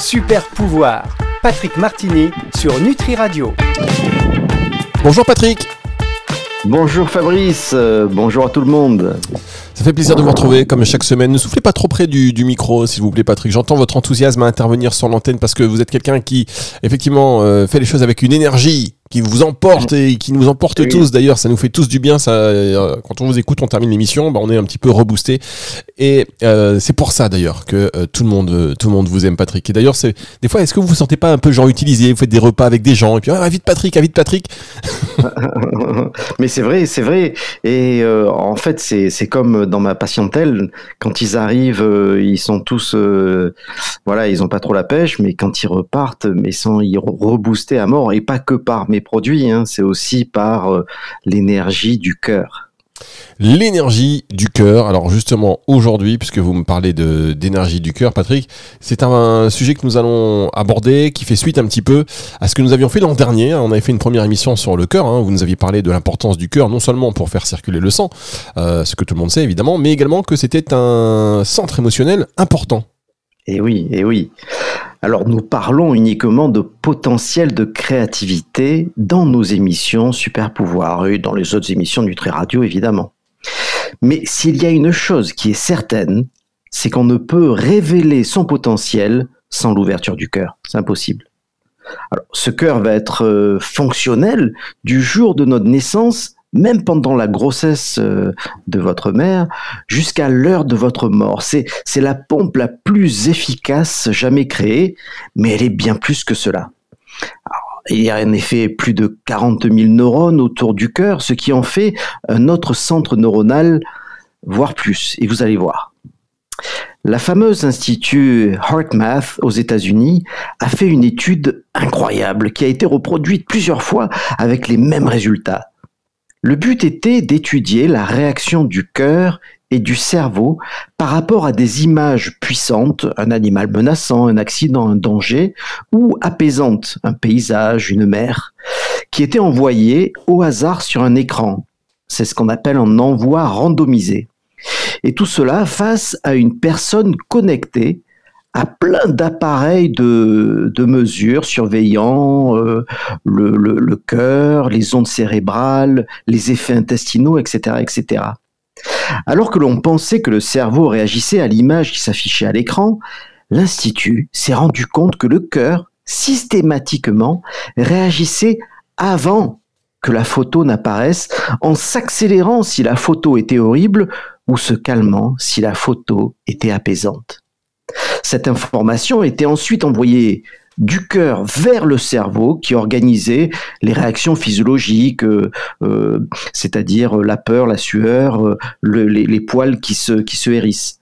Super pouvoir, Patrick Martini sur Nutri Radio. Bonjour Patrick. Bonjour Fabrice, euh, bonjour à tout le monde. Ça fait plaisir de vous retrouver comme chaque semaine. Ne soufflez pas trop près du, du micro, s'il vous plaît, Patrick. J'entends votre enthousiasme à intervenir sur l'antenne parce que vous êtes quelqu'un qui, effectivement, euh, fait les choses avec une énergie qui vous emporte et qui nous emporte tous. D'ailleurs, ça nous fait tous du bien. Ça, euh, quand on vous écoute, on termine l'émission, bah, on est un petit peu reboosté. Et euh, c'est pour ça d'ailleurs que euh, tout le monde, tout le monde vous aime, Patrick. Et d'ailleurs, c'est des fois, est-ce que vous vous sentez pas un peu genre utilisé? Vous faites des repas avec des gens et puis ah, vite Patrick, ah, vite Patrick. Mais c'est vrai, c'est vrai. Et en fait, c'est comme dans ma patientèle, quand ils arrivent, ils sont tous, voilà, ils ont pas trop la pêche, mais quand ils repartent, mais sont ils reboostés à mort et pas que par mes produits, hein, c'est aussi par euh, l'énergie du cœur. L'énergie du cœur. Alors justement aujourd'hui, puisque vous me parlez de d'énergie du cœur, Patrick, c'est un, sujet que nous allons aborder, qui fait suite un petit peu à ce que nous avions fait l'an dernier. On avait fait une première émission sur le cœur. Hein. vous nous aviez parlé de l'importance du cœur, non seulement pour faire circuler le sang, euh, ce que tout le monde sait évidemment, mais également que c'était un centre émotionnel important. Et oui, et oui. Alors nous parlons uniquement de potentiel de créativité dans nos émissions Super Pouvoir et dans les autres émissions du Très Radio évidemment. Mais s'il y a une chose qui est certaine, c'est qu'on ne peut révéler son potentiel sans l'ouverture du cœur. C'est impossible. Alors, ce cœur va être euh, fonctionnel du jour de notre naissance même pendant la grossesse euh, de votre mère, jusqu'à l'heure de votre mort. C'est, c'est la pompe la plus efficace jamais créée, mais elle est bien plus que cela. il y a en effet plus de 40 000 neurones autour du cœur, ce qui en fait un autre centre neuronal, voire plus. Et vous allez voir. La fameuse institut HeartMath aux États-Unis a fait une étude incroyable qui a été reproduite plusieurs fois avec les mêmes résultats. Le but était d'étudier la réaction du cœur et du cerveau par rapport à des images puissantes, un animal menaçant, un accident, un danger, ou apaisantes, un paysage, une mer, qui étaient envoyées au hasard sur un écran. C'est ce qu'on appelle un envoi randomisé. Et tout cela face à une personne connectée à plein d'appareils de, de mesures surveillant euh, le, le, cœur, les ondes cérébrales, les effets intestinaux, etc., etc. Alors que l'on pensait que le cerveau réagissait à l'image qui s'affichait à l'écran, l'Institut s'est rendu compte que le cœur, systématiquement, réagissait avant que la photo n'apparaisse, en s'accélérant si la photo était horrible ou se calmant si la photo était apaisante. Cette information était ensuite envoyée du cœur vers le cerveau qui organisait les réactions physiologiques, euh, euh, c'est-à-dire la peur, la sueur, euh, les, poils qui se, qui se hérissent.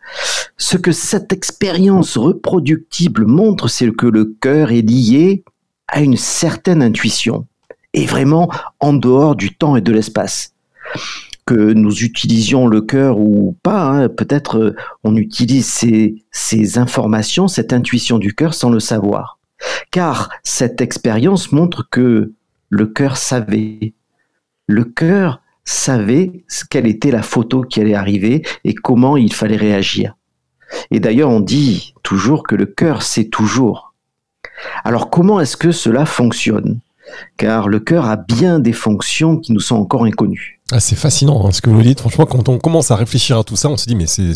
Ce que cette expérience reproductible montre, c'est que le cœur est lié à une certaine intuition, et vraiment en dehors du temps et de l'espace que nous utilisions le cœur ou pas, hein, peut-être euh, on utilise ces, ces informations, cette intuition du cœur sans le savoir. Car cette expérience montre que le cœur savait. Le cœur savait quelle était la photo qui allait arriver et comment il fallait réagir. Et d'ailleurs, on dit toujours que le cœur sait toujours. Alors comment est-ce que cela fonctionne? Car le cœur a bien des fonctions qui nous sont encore inconnues. Ah, c'est fascinant hein, ce que vous dites. Franchement, quand on commence à réfléchir à tout ça, on se dit mais c'est,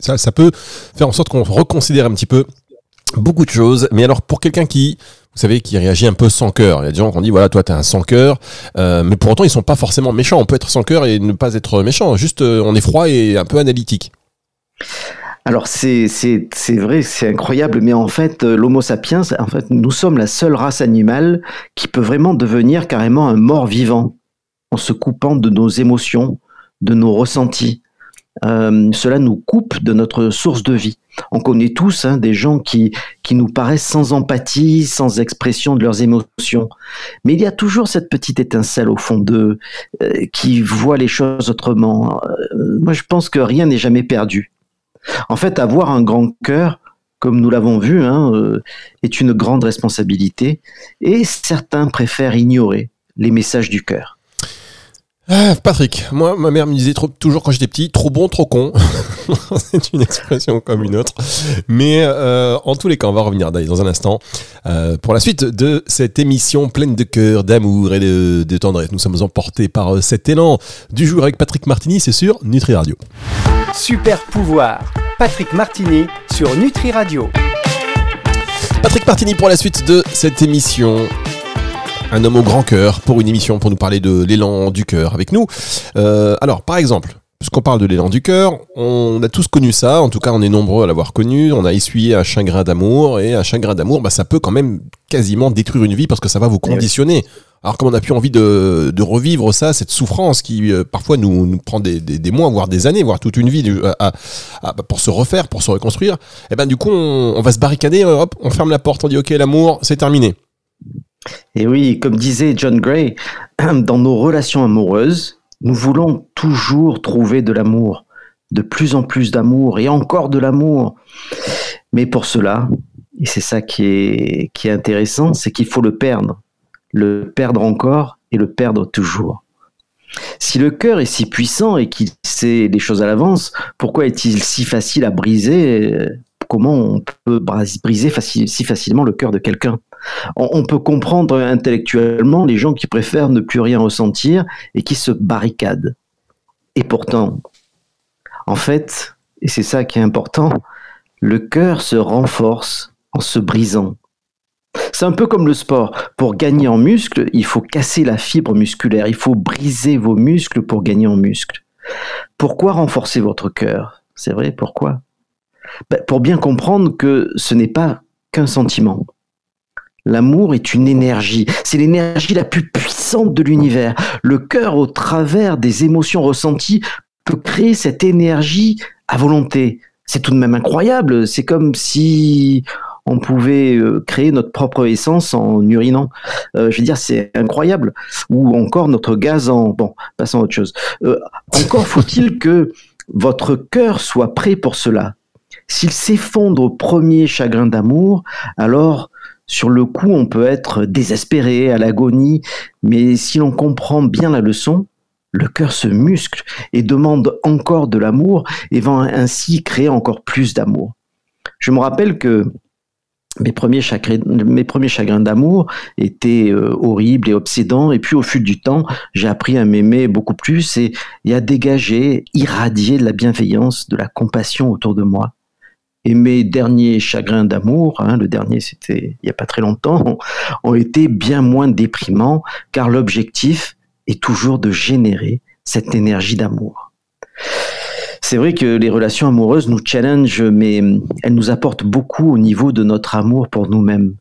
ça, peut faire en sorte qu'on reconsidère un petit peu beaucoup de choses. Mais alors pour quelqu'un qui vous savez, qui réagit un peu sans cœur. Il y a des gens qui ont dit, voilà, toi, t'es un sans cœur, euh, mais pour autant, ils sont pas forcément méchants. On peut être sans cœur et ne pas être méchant. Juste, euh, on est froid et un peu analytique. Alors c'est vrai, c'est incroyable, mais en fait euh, l'Homo sapiens, en fait nous sommes la seule race animale qui peut vraiment devenir carrément un mort vivant en se coupant de nos émotions, de nos ressentis. Euh, cela nous coupe de notre source de vie. On connaît tous hein, des gens qui, qui nous paraissent sans empathie, sans expression de leurs émotions. Mais il y a toujours cette petite étincelle au fond d'eux euh, qui voit les choses autrement. moi, je pense que rien n'est jamais perdu. En fait, avoir un grand cœur, comme nous l'avons vu, hein, euh, est une grande responsabilité et certains préfèrent ignorer les messages du cœur. Ah, Patrick, moi, ma mère me disait trop, toujours quand j'étais petit, trop bon, trop con. c'est une expression comme une autre. Mais euh, en tous les cas, on va revenir dans un instant euh, pour la suite de cette émission pleine de cœur, d'amour et de, de, tendresse. Nous sommes emportés par euh, cet élan du jour avec Patrick Martini, c'est sur Nutri Radio. Super pouvoir, Patrick Martini sur Nutri Radio. Patrick Martini pour la suite de cette émission un homme au grand cœur pour une émission pour nous parler de l'élan du cœur avec nous. Euh, alors, par exemple, puisqu'on parle de l'élan du cœur, on a tous connu ça, en tout cas on est nombreux à l'avoir connu, on a essuyé un chagrin d'amour, et un chagrin d'amour, bah, ça peut quand même quasiment détruire une vie parce que ça va vous conditionner. Alors comme on n'a plus envie de, de, revivre ça, cette souffrance qui euh, parfois nous, nous prend des, des, des, mois, voire des années, voire toute une vie à, à, pour se refaire, pour se reconstruire, et eh ben du coup on, on va se barricader, hop, on ferme la porte, on dit ok l'amour, c'est terminé. Et oui, comme disait John Gray, dans nos relations amoureuses, nous voulons toujours trouver de l'amour, de plus en plus d'amour et encore de l'amour. Mais pour cela, et c'est ça qui est, intéressant, c'est qu'il faut le perdre. Le perdre encore et le perdre toujours. Si le cœur est si puissant et qu'il sait les choses à l'avance, pourquoi est-il si facile à briser? Comment on peut briser si facilement le cœur de quelqu'un? On, peut comprendre intellectuellement les gens qui préfèrent ne plus rien ressentir et qui se barricadent. Et pourtant, en fait, et c'est ça qui est important, le cœur se renforce en se brisant. C'est un peu comme le sport. Pour gagner en muscle, il faut casser la fibre musculaire, il faut briser vos muscles pour gagner en muscle. Pourquoi renforcer votre cœur? C'est vrai, pourquoi? Ben, Pour bien comprendre que ce n'est pas qu'un sentiment. L'amour est une énergie. C'est l'énergie la plus puissante de l'univers. Le cœur, au travers des émotions ressenties, peut créer cette énergie à volonté. C'est tout de même incroyable. C'est comme si on pouvait euh, créer notre propre essence en urinant. Euh, je veux dire, c'est incroyable. Ou encore notre gaz en... Bon, passons à autre chose. Euh, encore faut-il que votre cœur soit prêt pour cela. S'il s'effondre au premier chagrin d'amour, alors sur le coup, on peut être désespéré, à l'agonie, mais si l'on comprend bien la leçon, le cœur se muscle et demande encore de l'amour et va ainsi créer encore plus d'amour. Je me rappelle que mes premiers, chagrins, d'amour étaient euh, horribles et obsédants, et puis au fil du temps, j'ai appris à m'aimer beaucoup plus et, et à dégager, irradier de la bienveillance, de la compassion autour de moi. Et mes derniers chagrins d'amour, hein, le dernier c'était il n'y a pas très longtemps, ont été bien moins déprimants car l'objectif est toujours de générer cette énergie d'amour. C'est vrai que les relations amoureuses nous challengent, mais elles nous apportent beaucoup au niveau de notre amour pour nous-mêmes.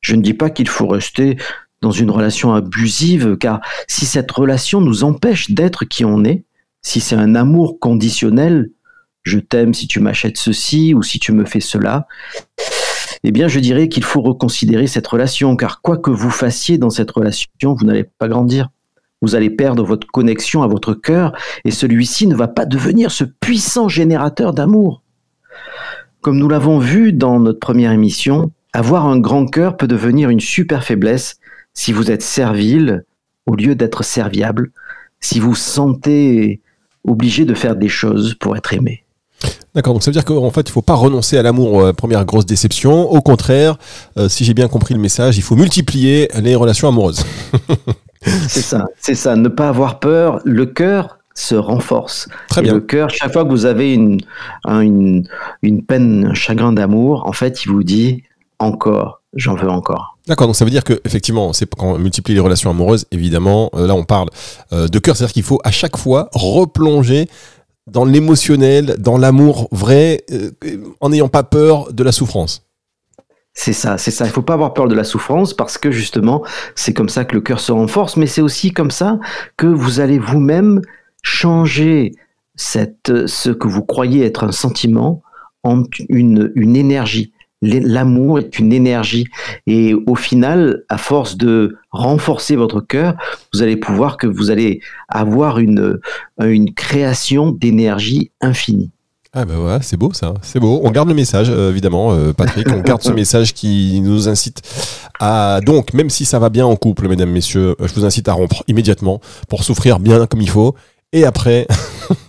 Je ne dis pas qu'il faut rester dans une relation abusive, car si cette relation nous empêche d'être qui on est, si c'est un amour conditionnel, je t'aime si tu m'achètes ceci ou si tu me fais cela, eh bien je dirais qu'il faut reconsidérer cette relation, car quoi que vous fassiez dans cette relation, vous n'allez pas grandir. Vous allez perdre votre connexion à votre cœur et celui-ci ne va pas devenir ce puissant générateur d'amour. Comme nous l'avons vu dans notre première émission, avoir un grand cœur peut devenir une super faiblesse si vous êtes servile au lieu d'être serviable, si vous sentez obligé de faire des choses pour être aimé. D'accord, donc ça veut dire qu'en fait, il faut pas renoncer à l'amour, euh, première grosse déception. Au contraire, euh, si j'ai bien compris le message, il faut multiplier les relations amoureuses. c'est ça, c'est ça. Ne pas avoir peur. Le cœur se renforce. Très bien. le cœur, chaque fois que vous avez une, une, une peine, un chagrin d'amour, en fait, il vous dit encore, j'en veux encore. D'accord, donc ça veut dire que effectivement, c'est quand on multiplie les relations amoureuses, évidemment, euh, là on parle de cœur, c'est-à-dire qu'il faut à chaque fois replonger dans l'émotionnel, dans l'amour vrai, euh, en n'ayant pas peur de la souffrance. C'est ça, c'est ça. Il faut pas avoir peur de la souffrance parce que justement, c'est comme ça que le cœur se renforce, mais c'est aussi comme ça que vous allez vous-même changer cette, ce que vous croyez être un sentiment en une, une énergie l'amour est une énergie. Et au final, à force de renforcer votre cœur, vous allez pouvoir que vous allez avoir une, une création d'énergie infinie. Ah ben ouais, c'est beau ça, c'est beau. On garde le message, euh, évidemment, euh, Patrick. On garde ce message qui nous incite à donc, même si ça va bien en couple, mesdames, messieurs, je vous incite à rompre immédiatement pour souffrir bien comme il faut. Et après,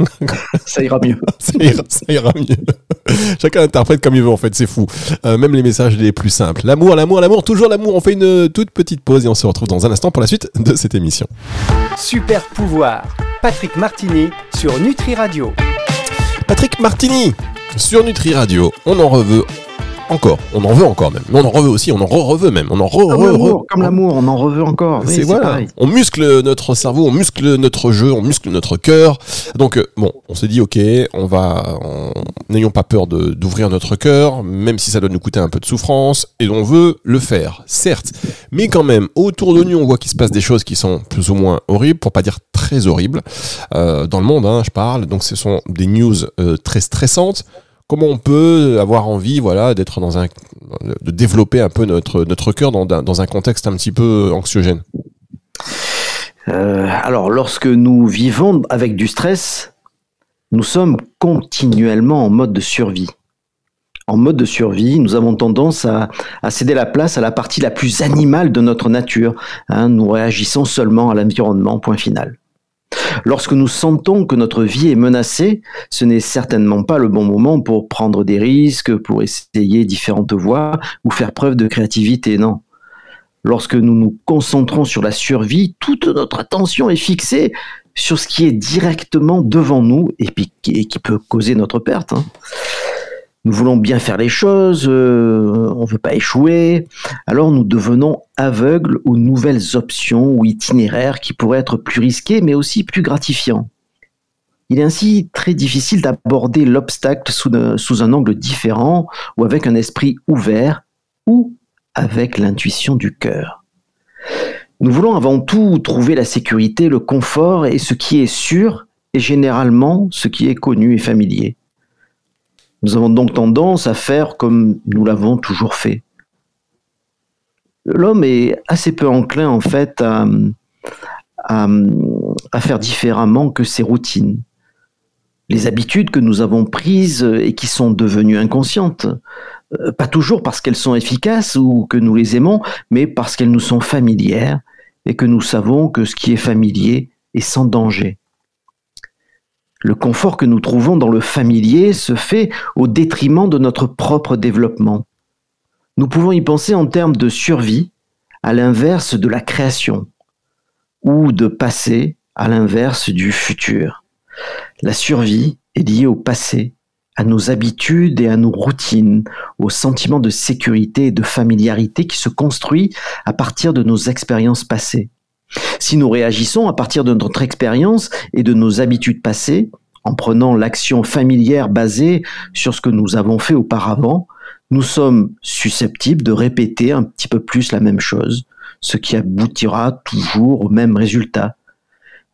ça ira mieux. ça, ira, mieux. Chacun interprète comme il veut en fait, c'est fou. Euh, même les messages les plus simples. L'amour, l'amour, l'amour, toujours l'amour. On fait une toute petite pause et on se retrouve dans un instant pour la suite de cette émission. Super pouvoir, Patrick Martini sur Nutri Radio. Patrick Martini sur Nutri Radio. On en reveut encore. On en veut encore même. Mais on en reveut aussi, on en re-reveut même. On en re, re, comme l'amour, on en reveut encore. c'est voilà. On muscle notre cerveau, on muscle notre jeu, on muscle notre cœur. Donc euh, bon, on s'est dit ok, on va, n'ayons pas peur d'ouvrir notre cœur, même si ça doit nous coûter un peu de souffrance, et on veut le faire, certes. Mais quand même, autour de nous, on voit qu'il se passe des choses qui sont plus ou moins horribles, pour pas dire très horribles, euh, dans le monde, hein, je parle. Donc ce sont des news euh, très stressantes comment on peut avoir envie, voilà, d'être dans un, de développer un peu notre notre cœur dans, un contexte un petit peu anxiogène. Euh, alors, lorsque nous vivons avec du stress, nous sommes continuellement en mode de survie. En mode de survie, nous avons tendance à, céder la place à la partie la plus animale de notre nature. Hein. nous réagissons seulement à l'environnement, point final. Lorsque nous sentons que notre vie est menacée, ce n'est certainement pas le bon moment pour prendre des risques, pour essayer différentes voies ou faire preuve de créativité, non. Lorsque nous nous concentrons sur la survie, toute notre attention est fixée sur ce qui est directement devant nous et, qui peut causer notre perte. Hein nous voulons bien faire les choses, euh, on ne veut pas échouer, alors nous devenons aveugles aux nouvelles options ou itinéraires qui pourraient être plus risqués mais aussi plus gratifiants. Il est ainsi très difficile d'aborder l'obstacle sous, sous, un angle différent ou avec un esprit ouvert ou avec l'intuition du cœur. Nous voulons avant tout trouver la sécurité, le confort et ce qui est sûr et généralement ce qui est connu et familier. Nous avons donc tendance à faire comme nous l'avons toujours fait. L'homme est assez peu enclin en fait à, faire différemment que ses routines. Les habitudes que nous avons prises et qui sont devenues inconscientes, euh, pas toujours parce qu'elles sont efficaces ou que nous les aimons, mais parce qu'elles nous sont familières et que nous savons que ce qui est familier est sans danger. Le confort que nous trouvons dans le familier se fait au détriment de notre propre développement. Nous pouvons y penser en termes de survie, à l'inverse de la création, ou de passé, à l'inverse du futur. La survie est liée au passé, à nos habitudes et à nos routines, au sentiment de sécurité et de familiarité qui se construit à partir de nos expériences passées. Si nous réagissons à partir de notre expérience et de nos habitudes passées, en prenant l'action familière basée sur ce que nous avons fait auparavant, nous sommes susceptibles de répéter un petit peu plus la même chose, ce qui aboutira toujours au même résultat.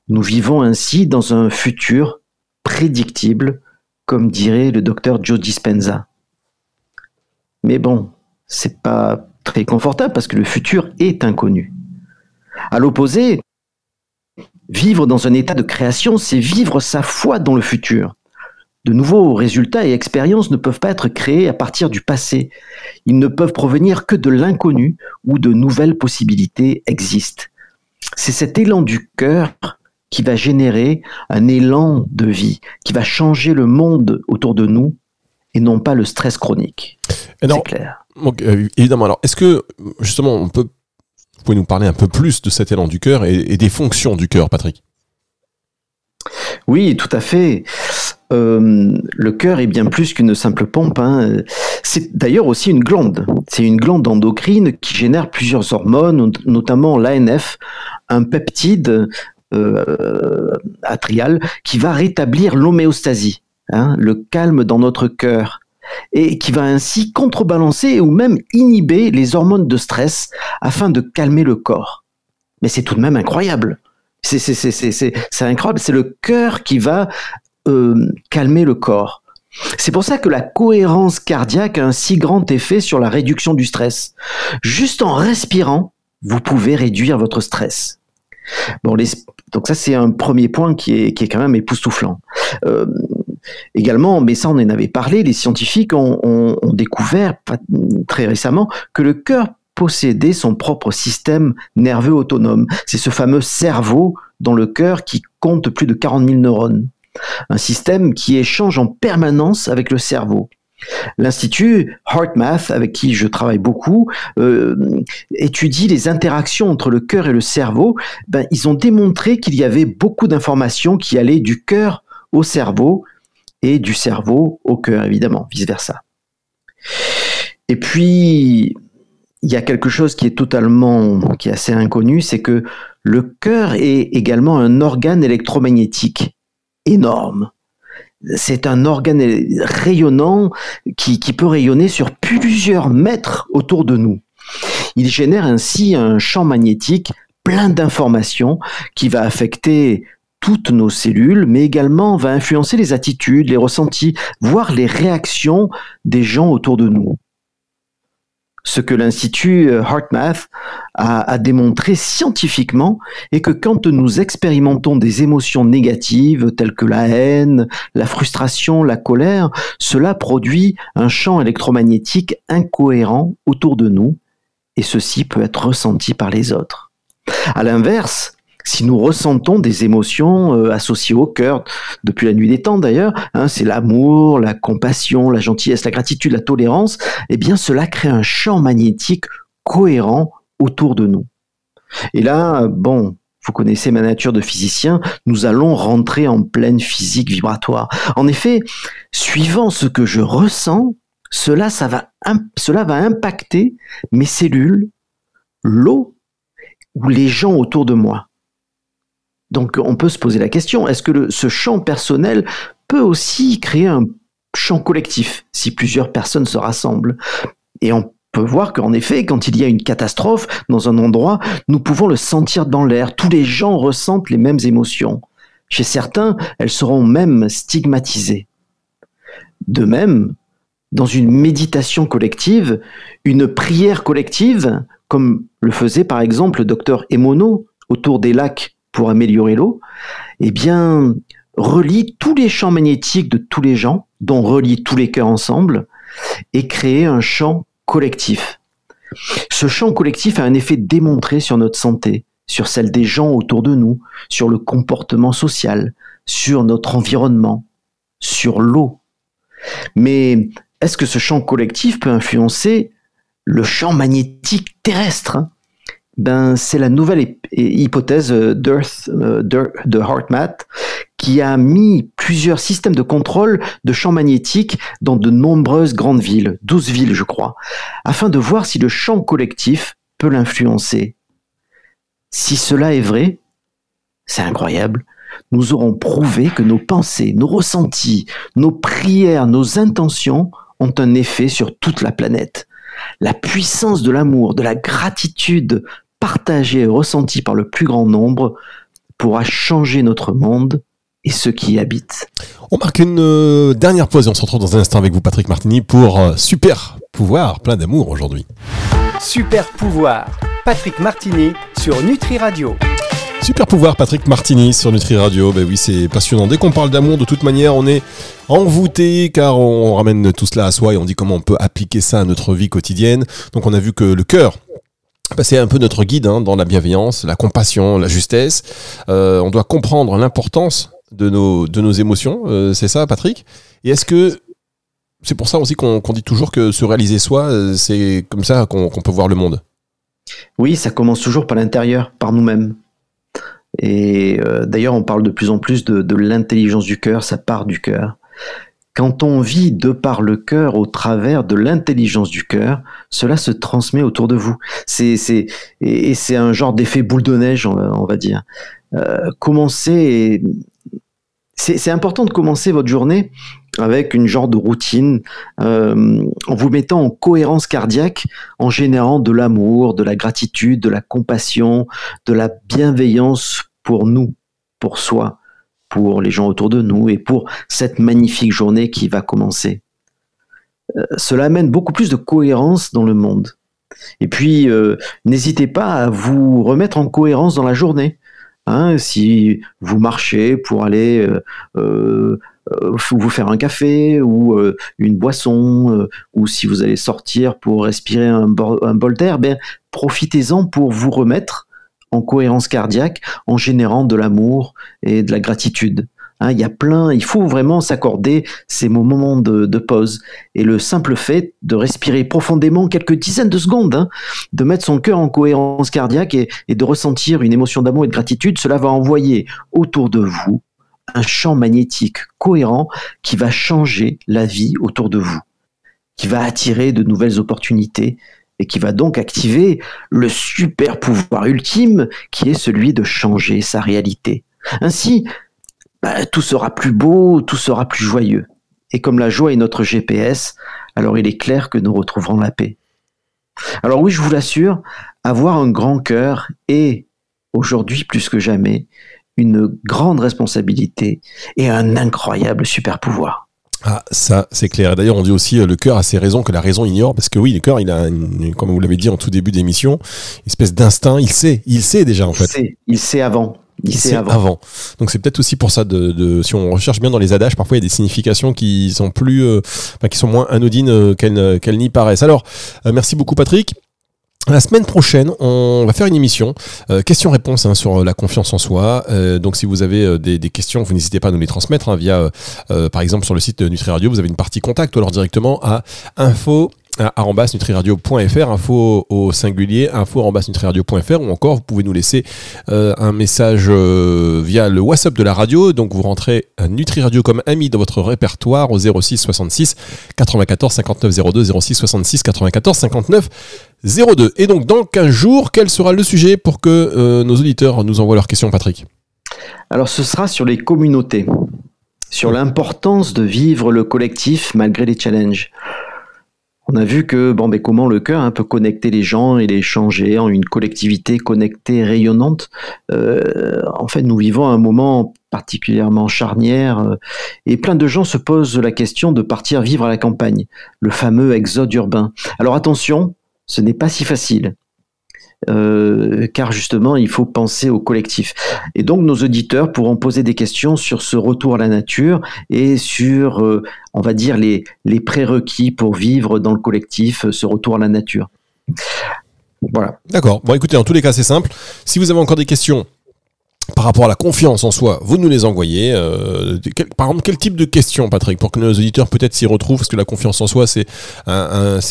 Nous vivons ainsi dans un futur prédictible, comme dirait le docteur Joe Dispenza. Mais bon, c'est pas très confortable parce que le futur est inconnu. À l'opposé, vivre dans un état de création, c'est vivre sa foi dans le futur. De nouveaux résultats et expériences ne peuvent pas être créés à partir du passé. Ils ne peuvent provenir que de l'inconnu où de nouvelles possibilités existent. C'est cet élan du cœur qui va générer un élan de vie, qui va changer le monde autour de nous et non pas le stress chronique. C'est clair. Euh, évidemment. Alors, est-ce que justement on peut vous pouvez nous parler un peu plus de cet élan du cœur et, des fonctions du cœur, Patrick? Oui, tout à fait. Euh, le cœur est bien plus qu'une simple pompe. Hein. C'est d'ailleurs aussi une glande. C'est une glande endocrine qui génère plusieurs hormones, notamment l'ANF, un peptide euh, atrial qui va rétablir l'homéostasie, hein, le calme dans notre cœur et qui va ainsi contrebalancer ou même inhiber les hormones de stress afin de calmer le corps. Mais c'est tout de même incroyable. C'est incroyable. C'est le cœur qui va euh, calmer le corps. C'est pour ça que la cohérence cardiaque a un si grand effet sur la réduction du stress. Juste en respirant, vous pouvez réduire votre stress. Bon, donc ça c'est un premier point qui est, qui est quand même époustouflant. Euh, également, mais ça on en avait parlé, les scientifiques ont, découvert très récemment que le cœur possédait son propre système nerveux autonome. C'est ce fameux cerveau dans le cœur qui compte plus de 40 000 neurones. Un système qui échange en permanence avec le cerveau. L'Institut HeartMath, avec qui je travaille beaucoup, euh, étudie les interactions entre le cœur et le cerveau. Ben, ils ont démontré qu'il y avait beaucoup d'informations qui allaient du cœur au cerveau et du cerveau au cœur, évidemment, vice-versa. Et puis, il y a quelque chose qui est totalement, qui est assez inconnu, c'est que le cœur est également un organe électromagnétique énorme c'est un organe rayonnant qui, peut rayonner sur plusieurs mètres autour de nous. Il génère ainsi un champ magnétique plein d'informations qui va affecter toutes nos cellules, mais également va influencer les attitudes, les ressentis, voire les réactions des gens autour de nous ce que l'Institut euh, HeartMath a, a, démontré scientifiquement est que quand nous expérimentons des émotions négatives telles que la haine, la frustration, la colère, cela produit un champ électromagnétique incohérent autour de nous et ceci peut être ressenti par les autres. À l'inverse, si nous ressentons des émotions euh, associées au cœur, depuis la nuit des temps d'ailleurs, hein, c'est l'amour, la compassion, la gentillesse, la gratitude, la tolérance, eh bien cela crée un champ magnétique cohérent autour de nous. Et là, bon, vous connaissez ma nature de physicien, nous allons rentrer en pleine physique vibratoire. En effet, suivant ce que je ressens, cela, va impacter mes cellules, l'eau ou les gens autour de moi. Donc on peut se poser la question, est-ce que ce champ personnel peut aussi créer un champ collectif si plusieurs personnes se rassemblent? Et on peut voir qu'en effet, quand il y a une catastrophe dans un endroit, nous pouvons le sentir dans l'air. Tous les gens ressentent les mêmes émotions. Chez certains, elles seront même stigmatisées. De même, dans une méditation collective, une prière collective, comme le faisait par exemple le docteur Emono autour des lacs pour améliorer l'eau, eh bien, relie tous les champs magnétiques de tous les gens, dont relie tous les cœurs ensemble, et créer un champ collectif. Ce champ collectif a un effet démontré sur notre santé, sur celle des gens autour de nous, sur le comportement social, sur notre environnement, sur l'eau. Mais est-ce que ce champ collectif peut influencer le champ magnétique terrestre ben, c'est la nouvelle hypothèse euh, euh, de HeartMath qui a mis plusieurs systèmes de contrôle de champs magnétiques dans de nombreuses grandes villes, 12 villes je crois, afin de voir si le champ collectif peut l'influencer. Si cela est vrai, c'est incroyable, nous aurons prouvé que nos pensées, nos ressentis, nos prières, nos intentions ont un effet sur toute la planète. La puissance de l'amour, de la gratitude partagé et ressenti par le plus grand nombre pourra changer notre monde et ceux qui y habitent. On marque une euh, dernière pause et on se retrouve dans un instant avec vous, Patrick Martini, pour euh, Super Pouvoir, plein d'amour aujourd'hui. Super Pouvoir, Patrick Martini sur Nutri Radio. Super pouvoir, Patrick Martini sur Nutri Radio. Ben oui, c'est passionnant. Dès qu'on parle d'amour, de toute manière, on est envoûté car on ramène tout cela à soi et on dit comment on peut appliquer ça à notre vie quotidienne. Donc, on a vu que le cœur c'est un peu notre guide hein, dans la bienveillance, la compassion, la justesse. Euh, on doit comprendre l'importance de nos, émotions, euh, c'est ça Patrick? Et est-ce que c'est pour ça aussi qu'on dit toujours que se réaliser soi, euh, c'est comme ça qu'on peut voir le monde? Oui, ça commence toujours par l'intérieur, par nous-mêmes. Et d'ailleurs, on parle de plus en plus de l'intelligence du cœur, ça part du cœur. Quand on vit de par le cœur au travers de l'intelligence du cœur, cela se transmet autour de vous. C'est, c'est, et c'est un genre d'effet boule de neige, on va, dire. Euh, commencez, c'est, important de commencer votre journée avec une genre de routine, euh, en vous mettant en cohérence cardiaque, en générant de l'amour, de la gratitude, de la compassion, de la bienveillance pour nous, pour soi pour les gens autour de nous et pour cette magnifique journée qui va commencer. Euh, cela amène beaucoup plus de cohérence dans le monde. Et puis, euh, n'hésitez pas à vous remettre en cohérence dans la journée. Hein, si vous marchez pour aller euh, vous faire un café ou une boisson, ou si vous allez sortir pour respirer un, bol d'air, ben, profitez-en pour vous remettre en cohérence cardiaque en générant de l'amour et de la gratitude. Hein, il y a plein, il faut vraiment s'accorder ces moments de, pause. Et le simple fait de respirer profondément quelques dizaines de secondes, hein, de mettre son cœur en cohérence cardiaque et, de ressentir une émotion d'amour et de gratitude, cela va envoyer autour de vous un champ magnétique cohérent qui va changer la vie autour de vous, qui va attirer de nouvelles opportunités et qui va donc activer le super pouvoir ultime qui est celui de changer sa réalité. Ainsi, bah, tout sera plus beau, tout sera plus joyeux. Et comme la joie est notre GPS, alors il est clair que nous retrouverons la paix. Alors oui, je vous l'assure, avoir un grand cœur est, aujourd'hui plus que jamais, une grande responsabilité et un incroyable super pouvoir. Ah, ça, c'est clair. D'ailleurs, on dit aussi euh, le cœur a ses raisons que la raison ignore, parce que oui, le cœur, il a, comme vous l'avez dit en tout début d'émission, une espèce d'instinct. Il sait, il sait déjà en fait. Sait, il sait avant. Il, sait avant. Donc c'est peut-être aussi pour ça de, si on recherche bien dans les adages, parfois il y a des significations qui sont plus, euh, qui sont moins anodines euh, qu'elles n'y paraissent. Alors, merci beaucoup Patrick. La semaine prochaine, on va faire une émission euh, questions-réponses hein, sur la confiance en soi. Euh, donc, si vous avez euh, des, questions, vous n'hésitez pas à nous les transmettre hein, via, par exemple, sur le site Nutri Radio. Vous avez une partie contact ou alors directement à info nutriradio.fr, info au singulier, info nutriradio.fr ou encore vous pouvez nous laisser euh, un message euh, via le WhatsApp de la radio. Donc vous rentrez Nutri Radio comme ami dans votre répertoire au 06 66 94 59 02 06 66 94 59 02. Et donc dans 15 jours, quel sera le sujet pour que euh, nos auditeurs nous envoient leurs questions, Patrick? Alors ce sera sur les communautés, sur l'importance de vivre le collectif malgré les challenges on a vu que bon, ben, comment le cœur hein, peut connecter les gens et les changer en une collectivité connectée, rayonnante? Euh, en fait, nous vivons un moment particulièrement charnière euh, et plein de gens se posent la question de partir vivre à la campagne, le fameux exode urbain. Alors attention, ce n'est pas si facile. Euh, car justement, il faut penser au collectif. Et donc, nos auditeurs pourront poser des questions sur ce retour à la nature et sur, euh, on va dire, les, les prérequis pour vivre dans le collectif, ce retour à la nature. Voilà. D'accord. Bon, écoutez, en tous les cas, c'est simple. Si vous avez encore des questions, par rapport à la confiance en soi, vous nous les envoyez. Euh, par exemple, quel type de questions, Patrick, pour que nos auditeurs peut-être s'y retrouvent, parce que la confiance en soi, c'est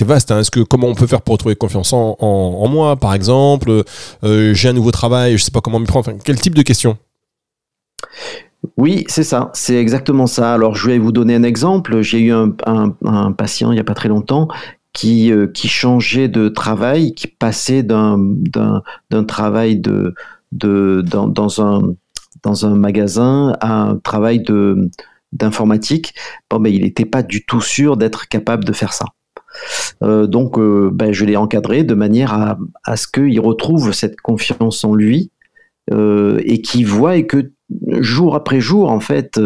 vaste. Hein. Comment on peut faire pour retrouver confiance en, moi, par exemple euh, J'ai un nouveau travail, je sais pas comment m'y prendre. Quel type de questions? Oui, c'est ça, c'est exactement ça. Alors, je vais vous donner un exemple. J'ai eu un, patient il n'y a pas très longtemps euh, qui changeait de travail, qui passait d'un travail de, dans, un, magasin à un travail de, d'informatique, bon, il n'était pas du tout sûr d'être capable de faire ça. Euh, donc, euh, ben, je l'ai encadré de manière à, ce qu'il retrouve cette confiance en lui euh, et qu'il voit et que jour après jour, en fait,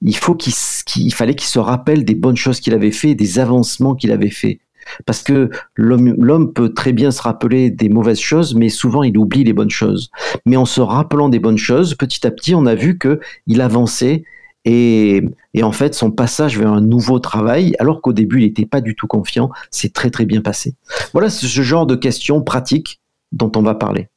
il faut qu'il fallait qu'il se rappelle des bonnes choses qu'il avait fait, des avancements qu'il avait fait. Parce que l'homme peut très bien se rappeler des mauvaises choses, mais souvent il oublie les bonnes choses. Mais en se rappelant des bonnes choses, petit à petit, on a vu que il avançait et, en fait, son passage vers un nouveau travail, alors qu'au début, il n'était pas du tout confiant, c'est très très bien passé. Voilà ce genre de questions pratiques dont on va parler.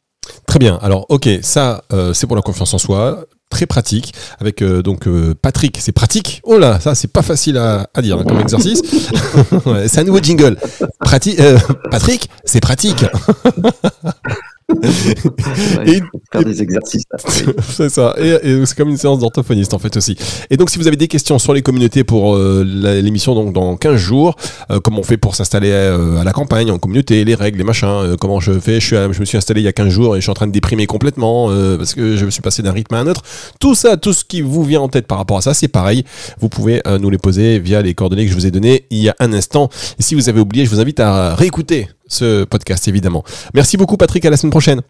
Très bien. Alors, ok, ça, euh, c'est pour la confiance en soi très pratique avec euh, donc euh, Patrick. C'est pratique. Oh là, ça c'est pas facile à, à dire hein, comme exercice. c'est un jingle. Pratique. Euh, Patrick, c'est pratique. et, faire des exercices. c'est ça. Et, c'est comme une séance d'orthophoniste en fait aussi. Et donc si vous avez des questions sur les communautés pour euh, l'émission donc dans 15 jours, euh, comment on fait pour s'installer euh, à la campagne en communauté, les règles, les machins, comment je fais, je, suis, je me suis installé il y a 15 jours et je suis en train de déprimer complètement parce que je me suis passé d'un rythme à un autre. Tout ça, tout ce qui vous vient en tête par rapport à ça, c'est pareil. Vous pouvez nous les poser via les coordonnées que je vous ai données il y a un instant. Et si vous avez oublié, je vous invite à réécouter ce podcast, évidemment. Merci beaucoup, Patrick. À la semaine prochaine.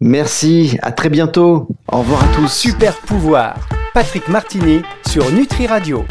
Merci. À très bientôt. Au revoir à tous. Super pouvoir. Patrick Martini sur Nutri Radio.